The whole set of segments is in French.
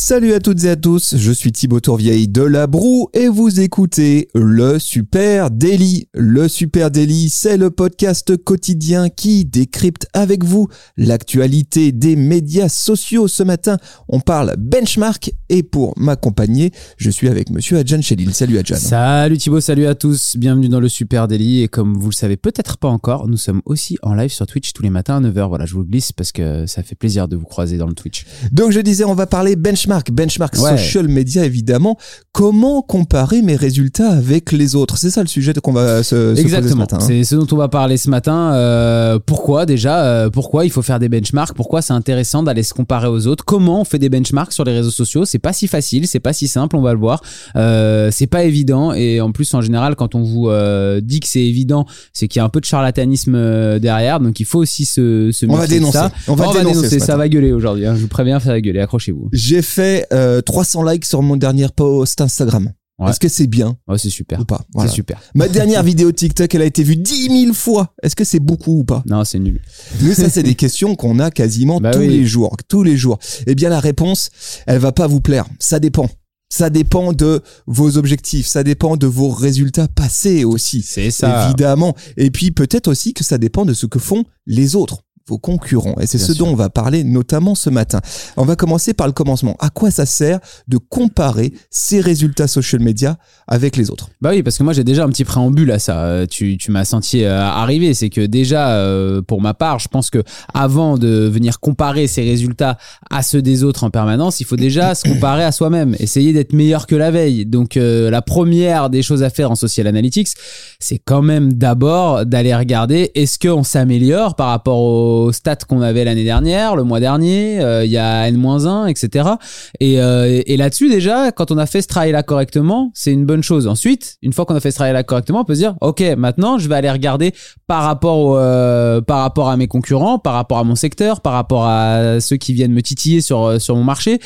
Salut à toutes et à tous, je suis Thibaut Tourvieille de La Broue et vous écoutez le Super Daily. Le Super Daily, c'est le podcast quotidien qui décrypte avec vous l'actualité des médias sociaux. Ce matin, on parle benchmark et pour m'accompagner, je suis avec monsieur Adjan Chelil. Salut Adjan. Salut Thibaut, salut à tous, bienvenue dans le Super Daily et comme vous le savez peut-être pas encore, nous sommes aussi en live sur Twitch tous les matins à 9h. Voilà, je vous glisse parce que ça fait plaisir de vous croiser dans le Twitch. Donc je disais, on va parler benchmark benchmark, benchmark Ouais. social media évidemment. Comment comparer mes résultats avec les autres? C'est ça le sujet qu'on va se, se poser ce Exactement, matin. hein. c'est ce dont on va parler ce matin. Euh, pourquoi déjà euh, Pourquoi il faut faire des benchmarks? Pourquoi c'est intéressant d'aller se comparer aux autres? Comment on fait des benchmarks sur les réseaux sociaux? C'est pas si facile, c'est pas si simple, on va le voir. Euh, c'est pas évident et en plus en général quand on vous euh, dit que c'est évident, c'est qu'il y a un peu de charlatanisme euh, derrière, donc il faut aussi se, se On va dénoncer. ça. On va dénoncer ce ça va gueuler aujourd'hui. hein. Je vous préviens, ça va gueuler. Accrochez-vous. J'ai fait euh, 300 likes sur mon dernier post Instagram. Ouais. Est-ce que c'est bien Ouais, c'est super. ou pas Voilà. C'est super. Ma dernière vidéo TikTok, elle a été vue 10 000 fois. Est-ce que c'est beaucoup ou pas Non, c'est nul. Nous, ça, c'est des questions qu'on a quasiment Bah tous oui. les jours. Tous les jours. Eh bien, la réponse, elle va pas vous plaire. Ça dépend. Ça dépend de vos objectifs. Ça dépend de vos résultats passés aussi. C'est ça. Évidemment. Et puis, peut-être aussi que ça dépend de ce que font les autres vos concurrents. Et c'est ce sûr. dont on va parler notamment ce matin. On va commencer par le commencement. À quoi ça sert de comparer ces résultats social media avec les autres? Bah oui, parce que moi j'ai déjà un petit préambule à ça. Euh, Tu, tu m'as senti euh, arriver. C'est que déjà, euh, pour ma part, je pense que avant de venir comparer ses résultats à ceux des autres en permanence, il faut déjà se comparer à soi-même, essayer d'être meilleur que la veille. Donc la première des choses à faire en social analytics, c'est quand même d'abord d'aller regarder est-ce qu'on s'améliore par rapport aux stats qu'on avait l'année dernière, le mois dernier, euh, il y a N-1, etc. Et, euh, et là-dessus, déjà, quand on a fait ce travail-là correctement, c'est une bonne chose. Ensuite, une fois qu'on a fait ce travail-là correctement, on peut se dire, OK, maintenant, je vais aller regarder par rapport, au, euh, par rapport à mes concurrents, par rapport à mon secteur, par rapport à ceux qui viennent me titiller sur, sur mon marché.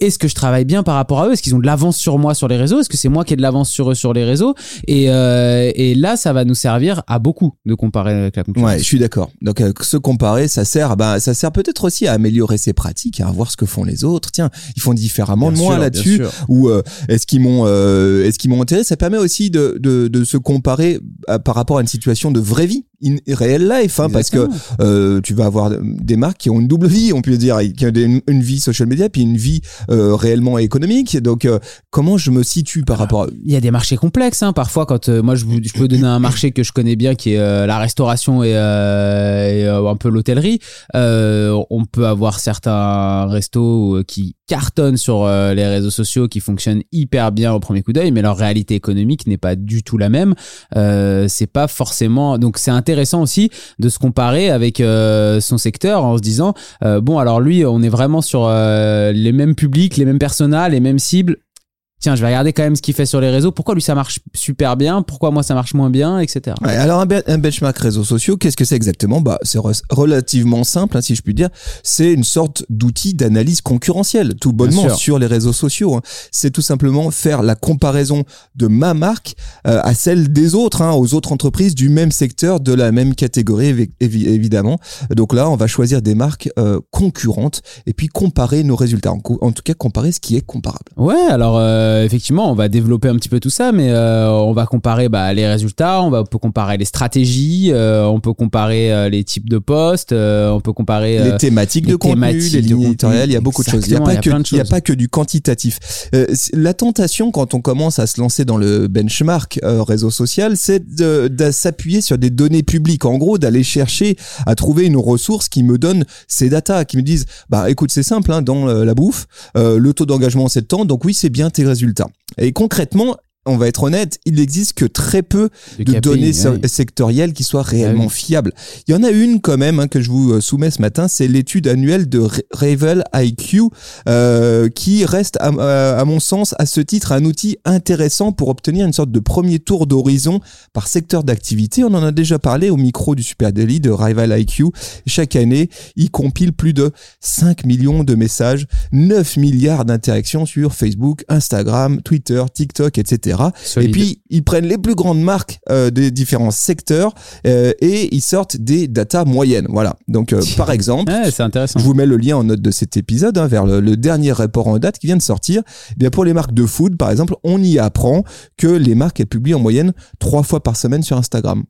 Est-ce que je travaille bien par rapport à eux? Est-ce qu'ils ont de l'avance sur moi sur les réseaux? Est-ce que c'est moi qui ai de l'avance sur eux sur les réseaux? Et, euh, et là, ça va nous servir à beaucoup de comparer avec la concurrence. Ouais, je suis d'accord. Donc euh, se comparer, ça sert, bah, ça sert peut-être aussi à améliorer ses pratiques, à voir ce que font les autres. Tiens, ils font différemment Bien de moi là-dessus. Ou euh, est-ce qu'ils m'ont, euh, est-ce qu'ils m'ont intéressé Ça permet aussi de, de, de se comparer à- par rapport à une situation de vraie vie, in real life, hein, parce que euh, tu vas avoir des marques qui ont une double vie, on peut dire, qui ont une, une vie social media puis une vie euh, réellement économique. Donc euh, comment je me situe par rapport à Il y a des marchés complexes. Hein. Parfois, quand moi je, peux donner un marché que je connais bien, qui est la restauration et, et, un peu l'hôtellerie, on peut avoir certains restos qui cartonnent sur les réseaux sociaux, qui fonctionnent hyper bien au premier coup d'œil, mais leur réalité économique n'est pas du tout la même. C'est pas forcément. Donc c'est intéressant aussi de se comparer avec euh, son secteur en se disant euh, bon alors lui on est vraiment sur euh, les mêmes publics, les mêmes personas, les mêmes cibles tiens, je vais regarder quand même ce qu'il fait sur les réseaux. Pourquoi lui ça marche super bien? Pourquoi moi ça marche moins bien, etc. Ouais, alors un, be- un benchmark réseaux sociaux, qu'est-ce que c'est exactement? Bah, c'est re- relativement simple, hein, si je puis dire. C'est une sorte d'outil d'analyse concurrentielle, tout bonnement sur les réseaux sociaux. hein. C'est tout simplement faire la comparaison de ma marque euh, à celle des autres, hein, aux autres entreprises du même secteur, de la même catégorie, évi- évi- évidemment. Donc là, on va choisir des marques euh, concurrentes et puis comparer nos résultats. En tout cas, comparer ce qui est comparable. Ouais, alors euh, effectivement, on va développer un petit peu tout ça, mais euh, on va comparer bah, les résultats, on va on peut comparer les stratégies, euh, on peut comparer euh, les types de postes, euh, on peut comparer euh, les thématiques les de contenu, thématiques, les lignes éditoriales, il y a beaucoup de choses. Il n'y a pas il y a que, il y a pas que du quantitatif. Euh, la tentation quand on commence à se lancer dans le benchmark euh, réseau social, c'est de, de s'appuyer sur des données publiques. En gros, d'aller chercher à trouver une ressource qui me donne ces datas, qui me disent, bah écoute, c'est simple, hein, dans euh, la bouffe, euh, le taux d'engagement c'est de temps, donc oui, c'est bien tes résultats. Et concrètement, on va être honnête, il n'existe que très peu de de KPI, données sectorielles qui soient réellement oui. fiables. Il y en a une quand même hein, que je vous euh, soumets ce matin, c'est l'étude annuelle de Ravel IQ euh, qui reste à, à- à mon sens à ce titre un outil intéressant pour obtenir une sorte de premier tour d'horizon par secteur d'activité. On en a déjà parlé au micro du Super Daily de Rival IQ. Chaque année, il compile plus de 5 millions de messages, 9 milliards d'interactions sur Facebook, Instagram, Twitter, TikTok, etc. etc. Solide. Et puis ils prennent les plus grandes marques euh, des différents secteurs euh, et ils sortent des datas moyennes. Voilà. Donc euh, par exemple, Ouais, c'est intéressant. je vous mets le lien en note de cet épisode hein, vers le, le dernier rapport en date qui vient de sortir. Eh bien pour les marques de food, par exemple, on y apprend que les marques elles publient en moyenne trois fois par semaine sur Instagram.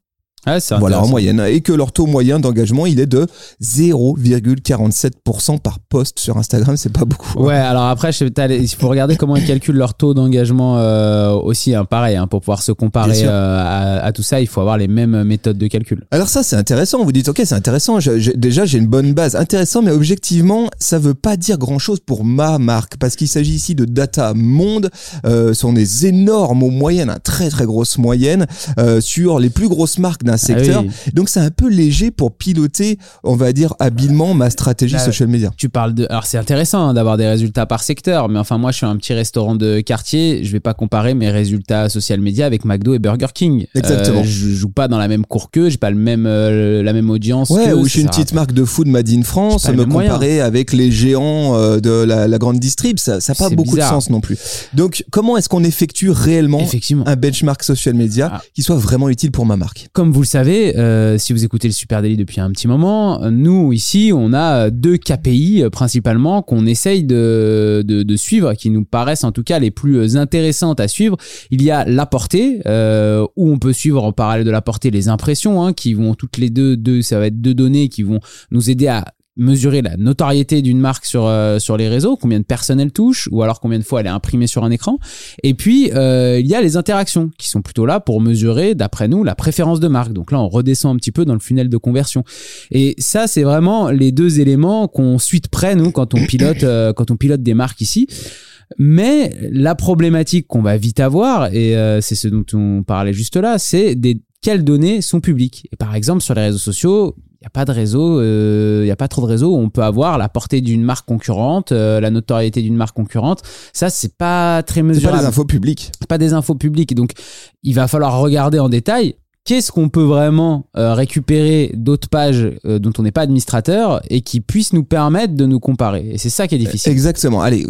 Ouais, c'est Voilà, en moyenne. Et que leur taux moyen d'engagement, il est de 0,47% par post sur Instagram. C'est pas beaucoup. hein. Ouais, alors après, il faut regarder comment ils calculent leur taux d'engagement euh, aussi, hein, pareil, hein, pour pouvoir se comparer euh, à, à tout ça, il faut avoir les mêmes méthodes de calcul. Alors ça, c'est intéressant. Vous dites, ok, c'est intéressant. Je- je- déjà, j'ai une bonne base. Intéressant, mais objectivement, ça veut pas dire grand-chose pour ma marque, parce qu'il s'agit ici de data monde. Euh, ce sont des énormes moyennes, très très grosses moyennes euh, sur les plus grosses marques d'un secteur. Ah oui. Donc c'est un peu léger pour piloter, on va dire habilement, ma stratégie Bah, social media. Tu parles de. Alors, c'est intéressant hein, d'avoir des résultats par secteur, mais enfin, moi, je suis un petit restaurant de quartier. Je vais pas comparer mes résultats social media avec McDo et Burger King. Exactement. Euh, je joue pas dans la même cour qu'eux, j'ai pas le même, euh, la même audience. Ouais, ou je suis une petite marque de food made in France, me moyen. comparer avec les géants euh, de la, la grande distrib, ça n'a pas beaucoup bizarre. de sens non plus. Donc, comment est-ce qu'on effectue réellement un benchmark social media Ah. qui soit vraiment utile pour ma marque? Comme vous le savez, euh, si vous écoutez le Super Daily depuis un petit moment, nous ici, on a deux KPI euh, principalement qu'on essaye de, de, de suivre, qui nous paraissent en tout cas les plus euh, intéressantes à suivre. Il y a la portée, euh, où on peut suivre en parallèle de la portée les impressions, hein, qui vont toutes les deux, deux, ça va être deux données qui vont nous aider à mesurer la notoriété d'une marque sur euh, sur les réseaux, combien de personnes elle touche, ou alors combien de fois elle est imprimée sur un écran. Et puis euh, il y a les interactions qui sont plutôt là pour mesurer, d'après nous, la préférence de marque. Donc là, on redescend un petit peu dans le funnel de conversion. Et ça, c'est vraiment les deux éléments qu'on suit de près nous quand on pilote euh, quand on pilote des marques ici. Mais la problématique qu'on va vite avoir, et euh, c'est ce dont on parlait juste là, c'est des quelles données sont publiques. Et par exemple, sur les réseaux sociaux, n'y a pas de réseau, il n'y a pas trop de réseaux où on peut avoir la portée d'une marque concurrente, euh, la notoriété d'une marque concurrente. Ça, c'est pas très C'est mesurable pas des infos publiques. pas des infos publiques. Donc, il va falloir regarder en détail qu'est-ce qu'on peut vraiment euh, récupérer d'autres pages euh, dont on n'est pas administrateur et qui puissent nous permettre de nous comparer. Et c'est ça qui est difficile. Exactement. Allez,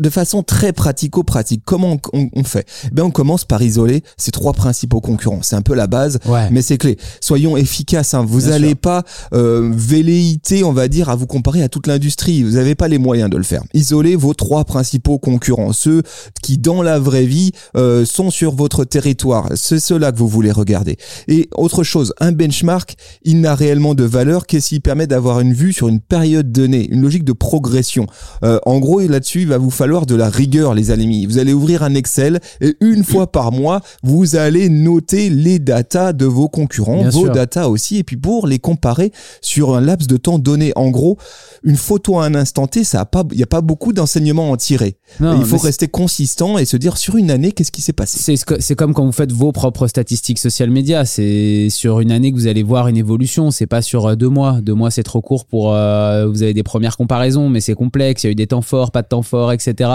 de façon très pratico-pratique, comment on, on- fait? Eh bien, on commence par isoler ces trois principaux concurrents. C'est un peu la base, Ouais. mais c'est clé. Soyons efficaces. Hein. Vous n'allez pas euh, velléiter, on va dire, à vous comparer à toute l'industrie. Vous n'avez pas les moyens de le faire. Isolez vos trois principaux concurrents, ceux qui, dans la vraie vie, euh, sont sur votre territoire. C'est ceux-là que vous voulez regarder. Et autre chose, un benchmark, il n'a réellement de valeur que s'il permet d'avoir une vue sur une période donnée, une logique de progression. Euh, en gros, là-dessus, il va vous falloir de la rigueur, les amis. Vous allez ouvrir un Excel et une fois par mois, vous allez noter les datas de vos concurrents, Bien vos sûr. datas aussi, et puis pour les comparer sur un laps de temps donné. En gros, une photo à un instant T, ça a pas, il n'y a pas beaucoup d'enseignements à en tirer. Non, il faut rester consistant et se dire sur une année, qu'est-ce qui s'est passé? C'est comme quand vous faites vos propres statistiques social C'est sur une année que vous allez voir une évolution. C'est pas sur euh, deux mois. Deux mois, c'est trop court pour. euh, vous avez des premières comparaisons, mais c'est complexe. Il y a eu des temps forts, pas de temps forts, etc.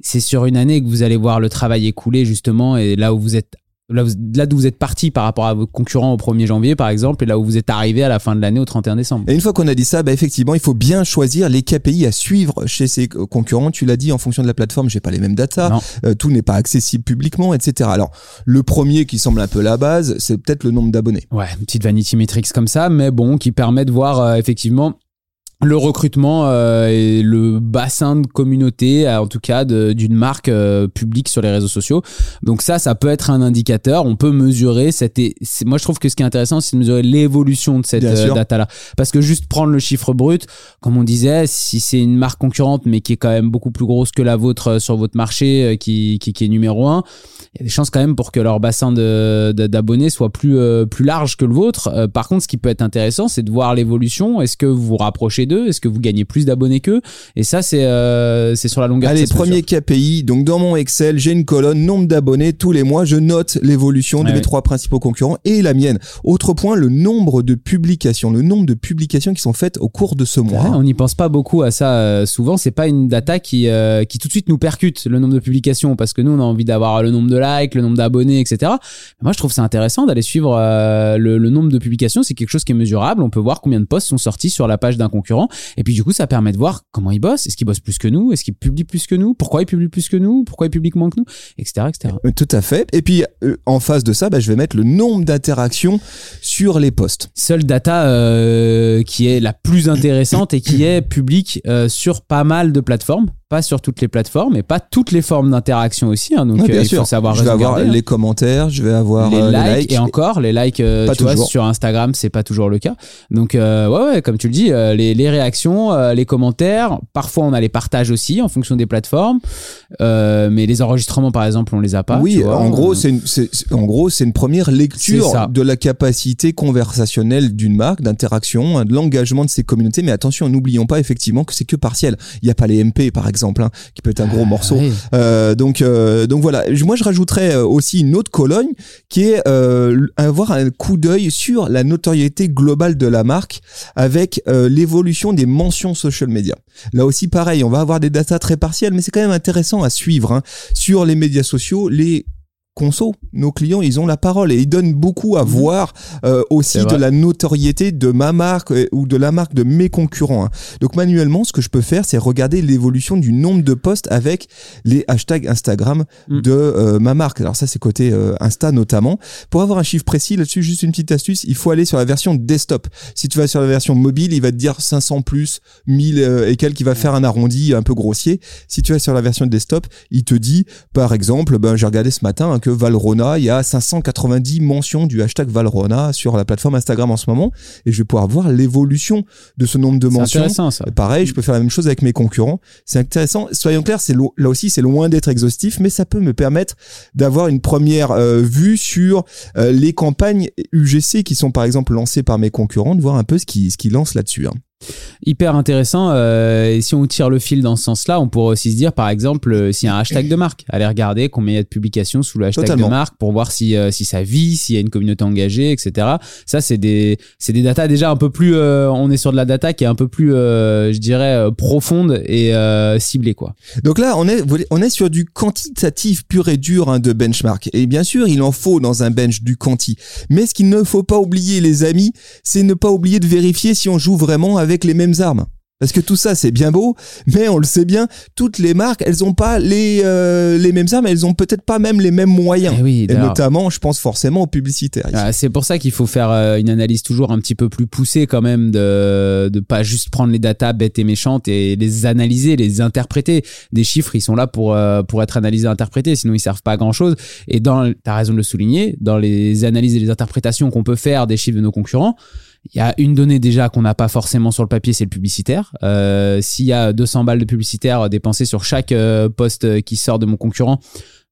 C'est sur une année que vous allez voir le travail écoulé justement, et là où vous êtes. Là, vous- là d'où vous êtes parti par rapport à vos concurrents au 1er janvier, par exemple, et là où vous êtes arrivé à la fin de l'année au 31 décembre. Et une fois qu'on a dit ça, bah effectivement, il faut bien choisir les KPI à suivre chez ses concurrents. Tu l'as dit, en fonction de la plateforme, j'ai pas les mêmes datas. Euh, tout n'est pas accessible publiquement, etc. Alors, le premier qui semble un peu la base, c'est peut-être le nombre d'abonnés. Ouais, une petite vanity metrics comme ça, mais bon, qui permet de voir euh, effectivement le recrutement euh, et le bassin de communauté, euh, en tout cas d'une marque euh, publique sur les réseaux sociaux. Donc ça, ça peut être un indicateur. On peut mesurer cette. Moi, je trouve que ce qui est intéressant, c'est de mesurer l'évolution de cette euh, data-là. Parce que juste prendre le chiffre brut, comme on disait, si c'est une marque concurrente, mais qui est quand même beaucoup plus grosse que la vôtre euh, sur votre marché, qui, qui, qui est numéro un, il y a des chances quand même pour que leur bassin d'abonnés soit plus, euh, plus large que le vôtre. Euh, par contre, ce qui peut être intéressant, c'est de voir l'évolution. Est-ce que vous vous rapprochez d'eux Est-ce que vous gagnez plus d'abonnés qu'eux? Et ça, c'est euh, c'est sur la longueur Allez, premier KPI. Donc, dans mon Excel, j'ai une colonne nombre d'abonnés. Tous les mois, je note l'évolution de mes trois principaux concurrents et la mienne. Autre point, le nombre de publications. Le nombre de publications qui sont faites au cours de ce mois. On n'y pense pas beaucoup à ça euh, souvent. C'est pas une data qui, euh, qui tout de suite nous percute le nombre de publications parce que nous, on a envie d'avoir le nombre de likes, le nombre d'abonnés, etc. Mais moi, je trouve ça intéressant d'aller suivre euh, le, le nombre de publications. C'est quelque chose qui est mesurable. On peut voir combien de posts sont sortis sur la page d'un concurrent concurrents. Et puis du coup, ça permet de voir comment ils bossent. Est-ce qu'ils bossent plus que nous? Est-ce qu'ils publient plus que nous? Pourquoi ils publient plus que nous? Pourquoi ils publient moins que nous? Etc. etc. Euh, Tout à fait. Et puis euh, en face de ça, bah, je vais mettre le nombre d'interactions sur les posts. Seule data euh, qui est la plus intéressante et qui est publique euh, sur pas mal de plateformes. Pas sur toutes les plateformes et pas toutes les formes d'interaction aussi. hein. donc Ouais, euh, bien il sûr. faut savoir je vais avoir garder, hein. les commentaires, je vais avoir les, euh, likes, et encore les likes euh, Pas tu vois, sur Instagram c'est pas toujours le cas donc euh, ouais ouais comme tu le dis euh, les, les réactions les commentaires parfois on a les partages aussi en fonction des plateformes mais les enregistrements par exemple on les a pas oui, tu vois. en gros, c'est une, c'est- c'est- en gros, c'est une première lecture de la capacité conversationnelle d'une marque, d'interaction, hein, de l'engagement de ses communautés. Mais attention, n'oublions pas effectivement que c'est que partiel. Il n'y a pas les MP, par exemple, hein, qui peut être un gros morceau. oui. Euh, donc, euh, donc voilà. Moi, je rajouterais euh, aussi une autre colonne qui est avoir un coup d'œil sur la notoriété globale de la marque avec l'évolution des mentions social media. Là aussi, pareil, on va avoir des datas très partielles, mais c'est quand même intéressant à suivre hein. sur les médias sociaux. Les conso, nos clients, ils ont la parole et ils donnent beaucoup à voir euh, aussi Mhm. De la notoriété de ma marque euh, ou de la marque de mes concurrents. hein. Donc manuellement, ce que je peux faire, c'est regarder l'évolution du nombre de posts avec les hashtags Instagram Mm. de euh, ma marque. Alors ça, c'est côté euh, Insta notamment. Pour avoir un chiffre précis là-dessus, juste une petite astuce, il faut aller sur la version desktop. Si tu vas sur la version mobile, il va te dire 500 plus 1000 euh, et quelques, il va faire un arrondi un peu grossier. Si tu vas sur la version desktop, il te dit, par exemple, ben, j'ai regardé ce matin hein, que Valrona, il y a 590 mentions du hashtag Valrona sur la plateforme Instagram en ce moment, et je vais pouvoir voir l'évolution de ce nombre de c'est mentions. intéressant ça Pareil, je peux faire la même chose avec mes concurrents. C'est intéressant. Soyons clairs, c'est lo- là aussi c'est loin d'être exhaustif, mais ça peut me permettre d'avoir une première euh, vue sur euh, les campagnes UGC qui sont par exemple lancées par mes concurrents, de voir un peu ce qui ce qu'ils lancent là-dessus. hein. Hyper intéressant. euh, et si on tire le fil dans ce sens-là, on pourrait aussi se dire, par exemple, euh, s'il y a un hashtag de marque, aller regarder combien il y a de publications sous le hashtag Totalement. de marque pour voir si, euh, si ça vit, s'il y a une communauté engagée, etc. Ça, c'est des, c'est des datas déjà un peu plus, euh, on est sur de la data qui est un peu plus, je dirais, profonde et ciblée, quoi. Donc là, on est, on est sur du quantitatif pur et dur hein, de benchmark. Et bien sûr, il en faut dans un bench du quanti. Mais ce qu'il ne faut pas oublier, les amis, c'est ne pas oublier de vérifier si on joue vraiment avec les mêmes armes. Parce que tout ça, c'est bien beau, mais on le sait bien, toutes les marques, elles ont pas les, euh, les mêmes armes, elles ont peut-être pas même les mêmes moyens. Eh oui, Et notamment, je pense forcément aux publicitaires. ici. Ah, c'est pour ça qu'il faut faire euh, une analyse toujours un petit peu plus poussée quand même de de pas juste prendre les datas bêtes et méchantes et les analyser, les interpréter. Des chiffres, ils sont là pour euh, pour être analysés, interprétés, sinon ils servent pas à grand chose. Et dans, t'as raison de le souligner, dans les analyses et les interprétations qu'on peut faire des chiffres de nos concurrents. Il y a une donnée déjà qu'on n'a pas forcément sur le papier, c'est le publicitaire. Euh, S'il y a 200 balles de publicitaire dépensées sur chaque euh, poste qui sort de mon concurrent,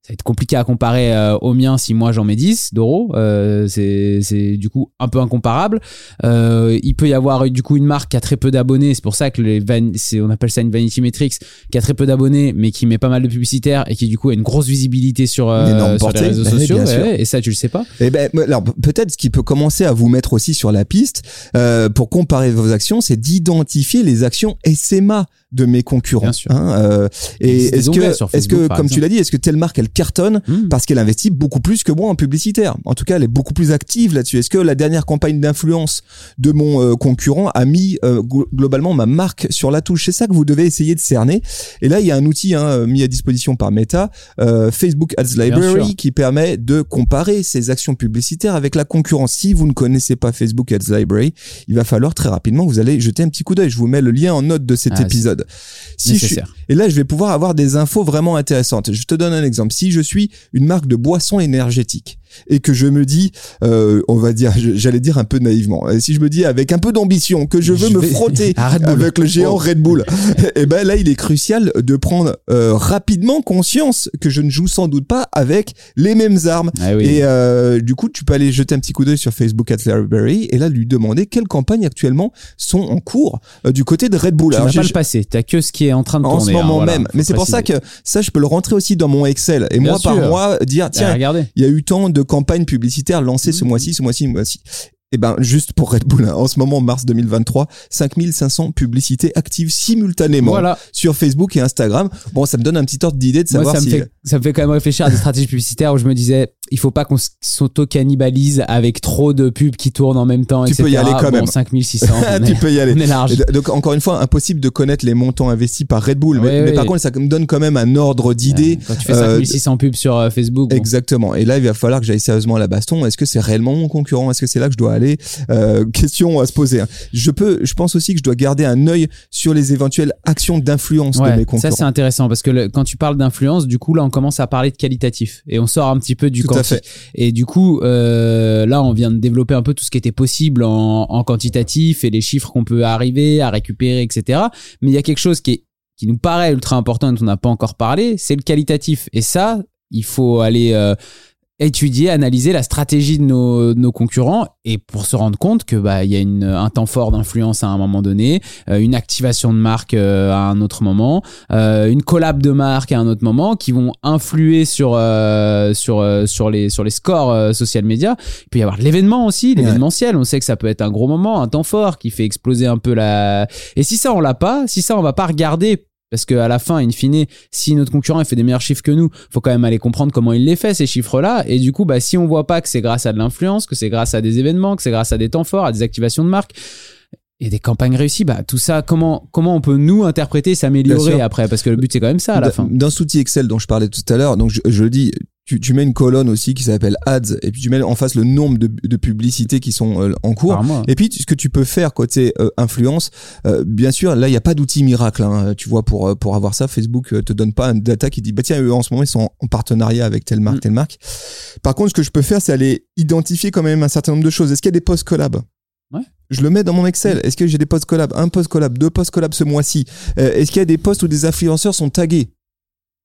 ça va être compliqué à comparer euh, au mien si moi j'en mets 10 d'euros. Euh, c'est c'est du coup un peu incomparable. Euh, il peut y avoir du coup une marque qui a très peu d'abonnés. C'est pour ça que les van- c'est- on appelle ça une vanity metrics, qui a très peu d'abonnés mais qui met pas mal de publicitaires et qui du coup a une grosse visibilité sur, euh, sur les réseaux sociaux. ouais, et ça tu le sais pas. Eh ben, alors peut-être ce qui peut commencer à vous mettre aussi sur la piste euh, pour comparer vos actions, c'est d'identifier les actions SMA de mes concurrents. Bien sûr. hein, euh, et est-ce que, est-ce Facebook, que, comme tu l'as dit, est-ce que telle marque elle cartonne Hmm. parce qu'elle investit beaucoup plus que moi en publicitaire? En tout cas, elle est beaucoup plus active là-dessus. Est-ce que la dernière campagne d'influence de mon euh, concurrent a mis euh, glo- globalement ma marque sur la touche? C'est ça que vous devez essayer de cerner. Et là, il y a un outil hein, mis à disposition par Meta, euh, Facebook Ads Library, qui permet de comparer ses actions publicitaires avec la concurrence. Si vous ne connaissez pas Facebook Ads Library, il va falloir très rapidement vous allez jeter un petit coup d'œil. Je vous mets le lien en note de cet Ah, c'est épisode. Si je suis, Nécessaire. et là, je vais pouvoir avoir des infos vraiment intéressantes. Je te donne un exemple. Si je suis une marque de boissons énergétiques et que je me dis, euh, on va dire, j'allais dire un peu naïvement, si je me dis avec un peu d'ambition que je veux Je me frotter avec le géant. Red Bull, et ben là, il est crucial de prendre euh, rapidement conscience que je ne joue sans doute pas avec les mêmes armes. Ah oui. Et euh, du coup, tu peux aller jeter un petit coup d'œil sur Facebook at Library et là lui demander quelles campagnes actuellement sont en cours euh, du côté de Red Bull. tu n'as pas le passé, t'as que ce qui est en train de en tourner. ce hein, moment voilà, même. Mais c'est pour ça que ça, je peux le rentrer aussi dans mon Excel. Et Bien moi, par sûr. mois, dire, Ah, tiens, il y a eu tant de campagnes publicitaires lancées ce Mhm. mois-ci, ce mois-ci, ce mois-ci. Et ben, juste pour Red Bull, hein, en ce moment, mars 2023, 5500 publicités actives simultanément Voilà. sur Facebook et Instagram. Bon, ça me donne un petit ordre d'idée de Moi, savoir ça me, si... fait, ça me fait quand même réfléchir à des stratégies publicitaires où je me disais, il faut pas qu'on s'auto-cannibalise avec trop de pubs qui tournent en même temps. Tu etc. peux y aller quand Bon, même. 5600. on tu peux y aller. on est large. Donc encore une fois, impossible de connaître les montants investis par Red Bull, mais, Ouais, mais ouais. par contre, ça me donne quand même un ordre d'idée. Quand tu fais euh, 5600 pubs sur euh, Facebook. bon. Exactement. Et là, il va falloir que j'aille sérieusement à la baston. Est-ce que c'est réellement mon concurrent? Est-ce que c'est là que je dois aller? Euh, Question à se poser. hein. Je peux, je pense aussi que je dois garder un œil sur les éventuelles actions d'influence de mes ça concurrents. c'est intéressant parce que le- quand tu parles d'influence, du coup là on commence à parler de qualitatif et on sort un petit peu du Tout à quanti. fait. Et du coup euh, là on vient de développer un peu tout ce qui était possible en, en quantitatif et les chiffres qu'on peut arriver à récupérer, etc. Mais il y a quelque chose qui est qui nous paraît ultra important et dont on n'a pas encore parlé, c'est le qualitatif. Et ça, il faut aller euh, étudier, analyser la stratégie de nos, de nos concurrents et pour se rendre compte que bah il y a une, un temps fort d'influence à un moment donné, euh, une activation de marque euh, à un autre moment, euh, une collab de marque à un autre moment qui vont influer sur euh, sur euh, sur les sur les scores social media. Il peut y avoir de l'événement aussi, l'événementiel. On sait que ça peut être un gros moment, un temps fort qui fait exploser un peu la. Et si ça on l'a pas, si ça on va pas regarder parce qu'à la fin, in fine, si notre concurrent il fait des meilleurs chiffres que nous, faut quand même aller comprendre comment il les fait ces chiffres-là. Et du coup, bah si on voit pas que c'est grâce à de l'influence, que c'est grâce à des événements, que c'est grâce à des temps forts, à des activations de marque et des campagnes réussies, bah tout ça, comment comment on peut nous interpréter, s'améliorer après? Parce que le but c'est quand même ça à la fin. Dans cet outil Excel dont je parlais tout à l'heure, donc je, je le dis, tu, tu mets une colonne aussi qui s'appelle ads et puis tu mets en face le nombre de, de publicités qui sont euh, en cours. Mois. Et puis, ce que tu peux faire côté euh, influence, euh, bien sûr, là, il n'y a pas d'outil miracle. Hein, tu vois, pour euh, pour avoir ça, Facebook euh, te donne pas un data qui dit, bah tiens, eux, en ce moment, ils sont en partenariat avec telle marque, Mm. telle marque. Par contre, ce que je peux faire, c'est aller identifier quand même un certain nombre de choses. Est-ce qu'il y a des post collab Ouais. Je le mets dans mon Excel. Est-ce que j'ai des post collab? Un post collab, deux post collab ce mois-ci Euh, Est-ce qu'il y a des posts où des influenceurs sont tagués?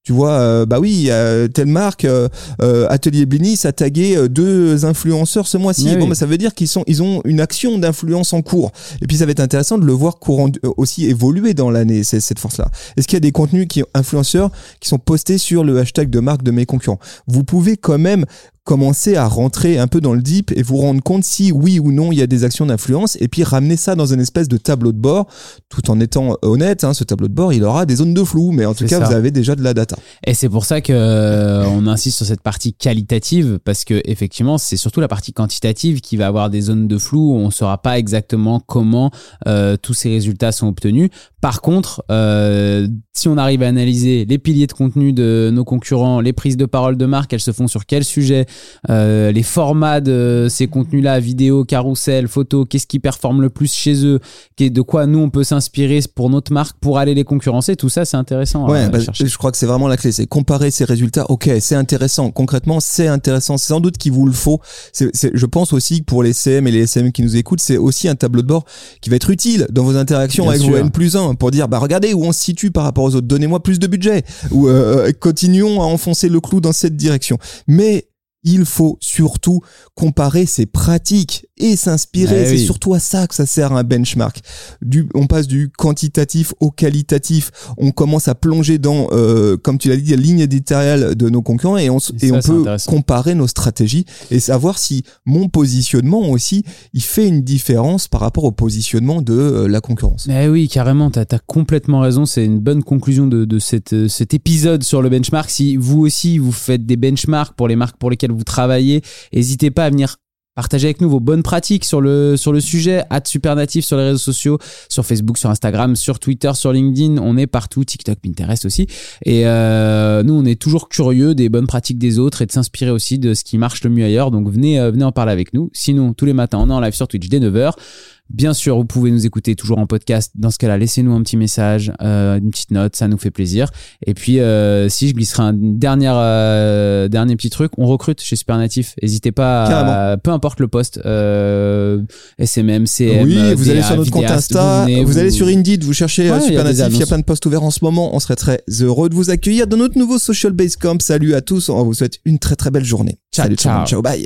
Tu vois, euh, bah oui, euh, telle marque, euh, euh, Atelier Blinis a tagué deux influenceurs ce mois-ci. Ah bon, oui. bah, ça veut dire qu'ils sont, ils ont une action d'influence en cours. Et puis ça va être intéressant de le voir courant aussi évoluer dans l'année cette force-là. Est-ce qu'il y a des contenus qui influenceurs qui sont postés sur le hashtag de marque de mes concurrents? Vous pouvez quand même commencer à rentrer un peu dans le deep et vous rendre compte si oui ou non il y a des actions d'influence et puis ramener ça dans une espèce de tableau de bord tout en étant honnête hein, ce tableau de bord il aura des zones de flou mais en tout cas ça. vous avez déjà de la data Et c'est pour ça que euh, on insiste sur cette partie qualitative parce que effectivement c'est surtout la partie quantitative qui va avoir des zones de flou où on saura pas exactement comment euh, tous ces résultats sont obtenus. Par contre, euh, si on arrive à analyser les piliers de contenu de nos concurrents, les prises de parole de marque, elles se font sur quel sujet, euh, les formats de ces contenus-là, vidéo, carrousel, photo, qu'est-ce qui performe le plus chez eux, de quoi nous on peut s'inspirer pour notre marque pour aller les concurrencer, tout ça c'est intéressant. à Ouais, bah, je crois que c'est vraiment la clé, c'est comparer ces résultats. Ok, c'est intéressant. Concrètement, c'est intéressant. C'est sans doute qu'il vous le faut. Je pense aussi que pour les CM et les SM qui nous écoutent, c'est aussi un tableau de bord qui va être utile dans vos interactions Bien avec sûr. vos N plus 1 pour dire, bah regardez où on se situe par rapport aux autres. Donnez-moi plus de budget ou euh, continuons à enfoncer le clou dans cette direction. Mais il faut surtout comparer ses pratiques et s'inspirer. Eh c'est oui. surtout à ça que ça sert un benchmark. Du, on passe du quantitatif au qualitatif. On commence à plonger dans, euh, comme tu l'as dit, la ligne éditoriale de nos concurrents et on, s- Et et ça, on c'est peut comparer nos stratégies et savoir si mon positionnement aussi, il fait une différence par rapport au positionnement de euh, la concurrence. Eh oui, carrément, t'as as complètement raison. C'est une bonne conclusion de, de cette, euh, cet épisode sur le benchmark. Si vous aussi, vous faites des benchmarks pour les marques pour lesquelles vous travaillez, n'hésitez pas à venir partager avec nous vos bonnes pratiques sur le, sur le sujet. At Supernatif sur les réseaux sociaux, sur Facebook, sur Instagram, sur Twitter, sur LinkedIn. On est partout, TikTok, Pinterest aussi. Et euh, nous, on est toujours curieux des bonnes pratiques des autres et de s'inspirer aussi de ce qui marche le mieux ailleurs. Donc venez, euh, venez en parler avec nous. Sinon, tous les matins, on est en live sur Twitch dès 9h. Bien sûr, vous pouvez nous écouter toujours en podcast. Dans ce cas-là, laissez-nous un petit message, euh, une petite note, ça nous fait plaisir. Et puis, euh, si je glisserai un dernier, euh, dernier petit truc, on recrute chez Supernatif. N'hésitez pas, à- peu importe le poste, euh, SMM, CM. oui, vous allez sur notre compte Insta, vous, venez, allez sur Indeed, vous cherchez euh, Ouais, il y a des Supernatif, il y a plein de postes ouverts en ce moment. On serait très heureux de vous accueillir dans notre nouveau Social Base Camp. Salut à tous, on vous souhaite une très très belle journée. Ciao, Salut ciao. ciao, bye.